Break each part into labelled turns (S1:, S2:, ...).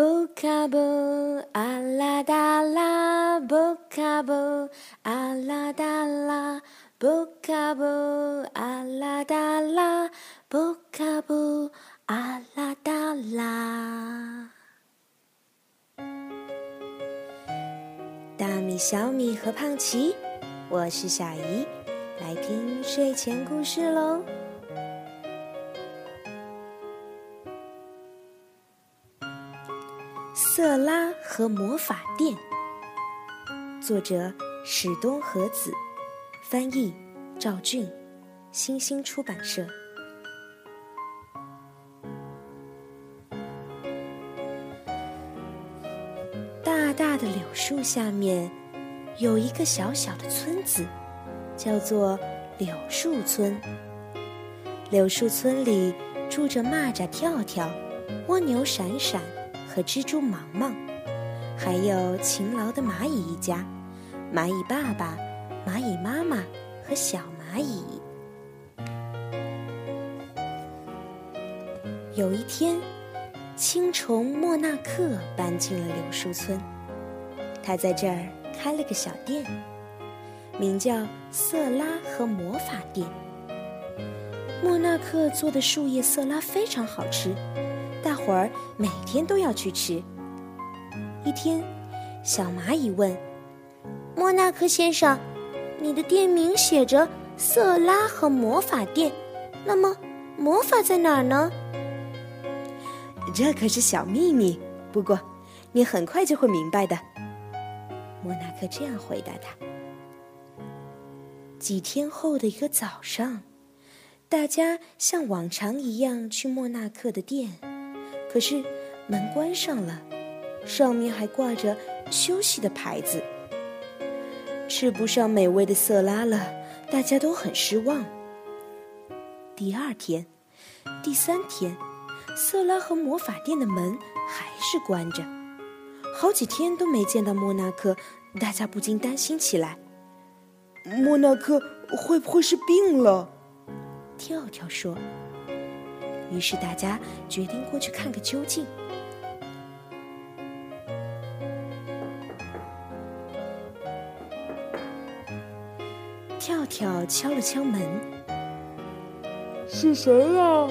S1: 布卡布，阿拉达拉，布卡布，阿拉达拉，布卡布，阿拉达拉，布卡布，阿拉达拉。大米、小米和胖奇，我是小姨，来听睡前故事喽。色拉和魔法店，作者史东和子，翻译赵俊，新星出版社。大大的柳树下面，有一个小小的村子，叫做柳树村。柳树村里住着蚂蚱跳跳、蜗牛闪闪。和蜘蛛忙忙，还有勤劳的蚂蚁一家：蚂蚁爸爸、蚂蚁妈妈和小蚂蚁。有一天，青虫莫纳克搬进了柳树村，他在这儿开了个小店，名叫“色拉和魔法店”。莫纳克做的树叶色拉非常好吃。儿每天都要去吃。一天，小蚂蚁问：“莫纳克先生，你的店名写着‘色拉和魔法店’，那么魔法在哪儿呢？”
S2: 这可是小秘密，不过你很快就会明白的。莫纳克这样回答他。
S1: 几天后的一个早上，大家像往常一样去莫纳克的店。可是门关上了，上面还挂着休息的牌子。吃不上美味的色拉了，大家都很失望。第二天、第三天，色拉和魔法店的门还是关着，好几天都没见到莫纳克，大家不禁担心起来：
S3: 莫纳克会不会是病了？
S1: 跳跳说。于是大家决定过去看个究竟。跳跳敲了敲门，
S3: 是谁呀？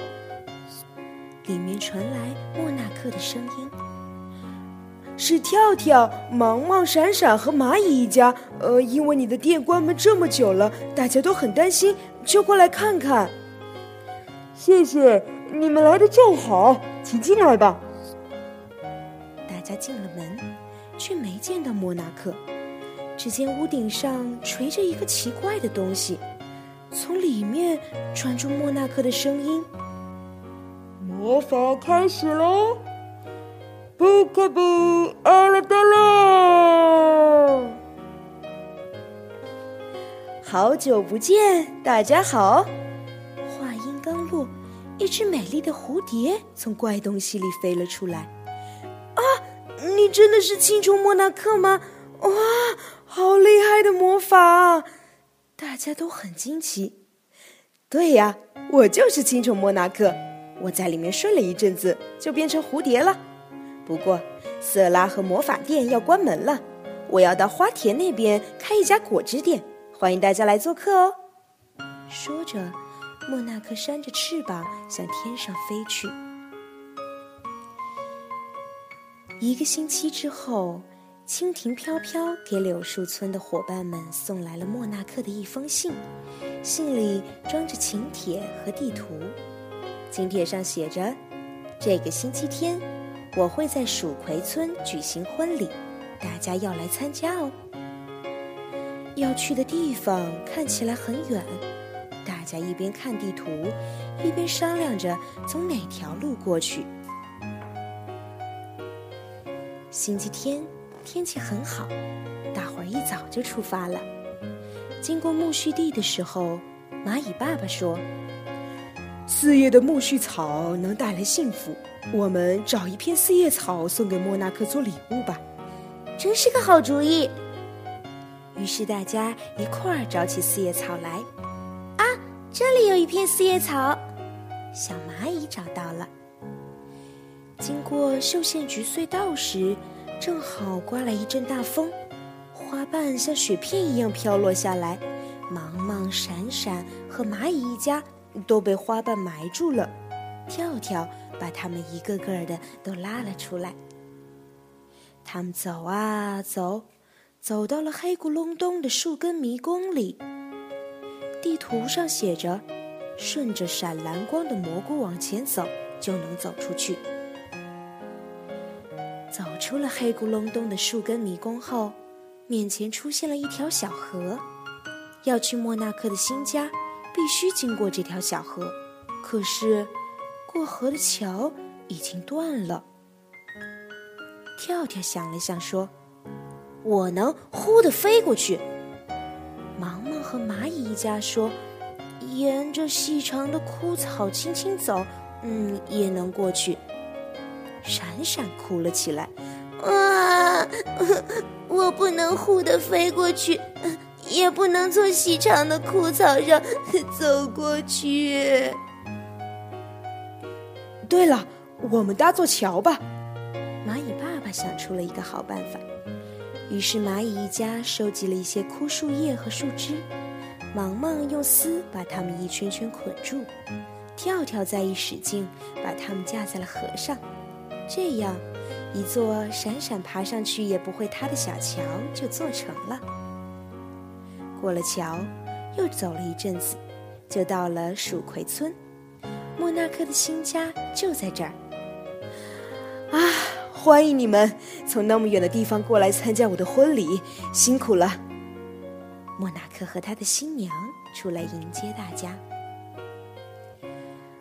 S1: 里面传来莫纳克的声音：“
S3: 是跳跳、忙忙、闪闪和蚂蚁一家。呃，因为你的店关门这么久了，大家都很担心，就过来看看。谢谢。”你们来的正好，请进来吧。
S1: 大家进了门，却没见到莫纳克。只见屋顶上垂着一个奇怪的东西，从里面传出莫纳克的声音：“
S3: 魔法开始喽！布卡布阿拉德拉！
S2: 好久不见，大家好。”
S1: 一只美丽的蝴蝶从怪东西里飞了出来。
S3: 啊，你真的是青虫莫纳克吗？哇，好厉害的魔法！
S1: 大家都很惊奇。
S2: 对呀，我就是青虫莫纳克。我在里面睡了一阵子，就变成蝴蝶了。不过，色拉和魔法店要关门了，我要到花田那边开一家果汁店，欢迎大家来做客哦。
S1: 说着。莫纳克扇着翅膀向天上飞去。一个星期之后，蜻蜓飘飘给柳树村的伙伴们送来了莫纳克的一封信，信里装着请帖和地图。请帖上写着：“这个星期天，我会在蜀葵村举行婚礼，大家要来参加哦。要去的地方看起来很远。”大家一边看地图，一边商量着从哪条路过去。星期天天气很好，大伙儿一早就出发了。经过苜蓿地的时候，蚂蚁爸爸说：“
S3: 四叶的苜蓿草能带来幸福，我们找一片四叶草送给莫纳克做礼物吧。”
S1: 真是个好主意。于是大家一块儿找起四叶草来。这里有一片四叶草，小蚂蚁找到了。经过绣线菊隧道时，正好刮来一阵大风，花瓣像雪片一样飘落下来。芒芒、闪闪和蚂蚁一家都被花瓣埋住了。跳跳把他们一个个的都拉了出来。他们走啊走，走到了黑咕隆咚的树根迷宫里。地图上写着：“顺着闪蓝光的蘑菇往前走，就能走出去。”走出了黑咕隆咚的树根迷宫后，面前出现了一条小河。要去莫纳克的新家，必须经过这条小河。可是，过河的桥已经断了。跳跳想了想，说：“我能呼的飞过去。”和蚂蚁一家说：“沿着细长的枯草轻轻走，嗯，也能过去。”闪闪哭了起来：“
S4: 啊，我不能呼的飞过去。”也不能从细长的枯草上走过去。
S3: 对了，我们搭座桥吧。
S1: 蚂蚁爸爸想出了一个好办法，于是蚂蚁一家收集了一些枯树叶和树枝，芒芒用丝把它们一圈圈捆住，跳跳再一使劲，把它们架在了河上。这样，一座闪闪爬上去也不会塌的小桥就做成了。过了桥，又走了一阵子，就到了鼠葵村。莫纳克的新家就在这儿。
S3: 啊，欢迎你们从那么远的地方过来参加我的婚礼，辛苦了。
S1: 莫纳克和他的新娘出来迎接大家。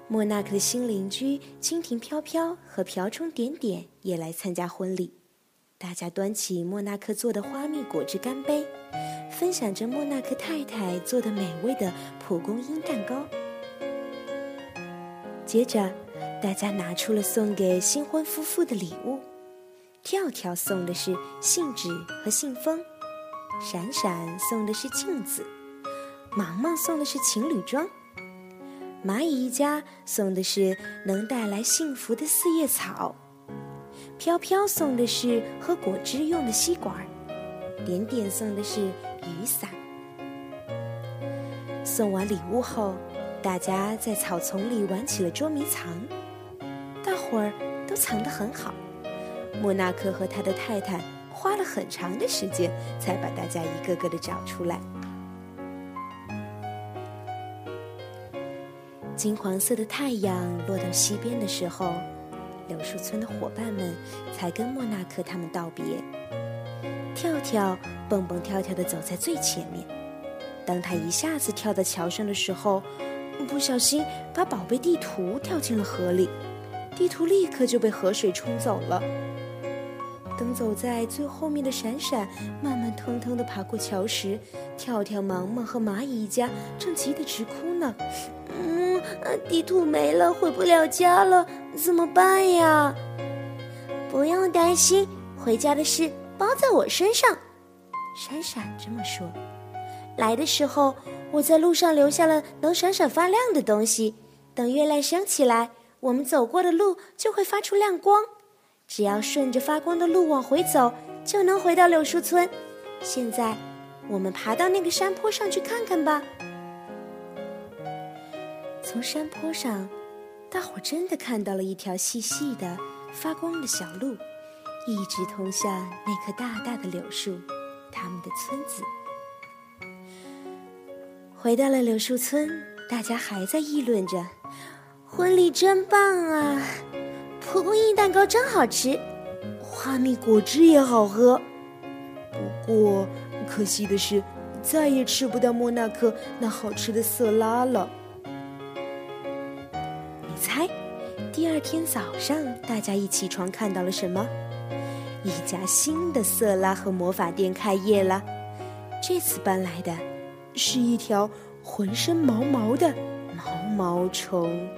S1: 莫纳克的新邻居蜻蜓飘飘和瓢虫点点也来参加婚礼。大家端起莫纳克做的花蜜果汁干杯。分享着莫纳克太太做的美味的蒲公英蛋糕。接着，大家拿出了送给新婚夫妇的礼物。跳跳送的是信纸和信封，闪闪送的是镜子，芒芒送的是情侣装，蚂蚁一家送的是能带来幸福的四叶草，飘飘送的是喝果汁用的吸管，点点送的是。雨伞。送完礼物后，大家在草丛里玩起了捉迷藏。会儿都藏得很好。莫纳克和他的太太花了很长的时间，才把大家一个个的找出来。金黄色的太阳落到西边的时候，柳树村的伙伴们才跟莫纳克他们道别。跳跳蹦蹦跳跳的走在最前面，当他一下子跳到桥上的时候，不小心把宝贝地图跳进了河里，地图立刻就被河水冲走了。等走在最后面的闪闪慢慢腾腾的爬过桥时，跳跳、忙忙和蚂蚁一家正急得直哭呢。
S4: 嗯，地图没了，回不了家了，怎么办呀？不用担心，回家的事。包在我身上，
S1: 闪闪这么说。
S4: 来的时候，我在路上留下了能闪闪发亮的东西。等月亮升起来，我们走过的路就会发出亮光。只要顺着发光的路往回走，就能回到柳树村。现在，我们爬到那个山坡上去看看吧。
S1: 从山坡上，大伙真的看到了一条细细的、发光的小路。一直通向那棵大大的柳树，他们的村子。回到了柳树村，大家还在议论着：“
S4: 婚礼真棒啊，蒲公英蛋糕真好吃，
S3: 花蜜果汁也好喝。不过可惜的是，再也吃不到莫纳克那好吃的色拉了。”
S1: 你猜，第二天早上大家一起床看到了什么？一家新的色拉和魔法店开业了，这次搬来的，是一条浑身毛毛的毛虫。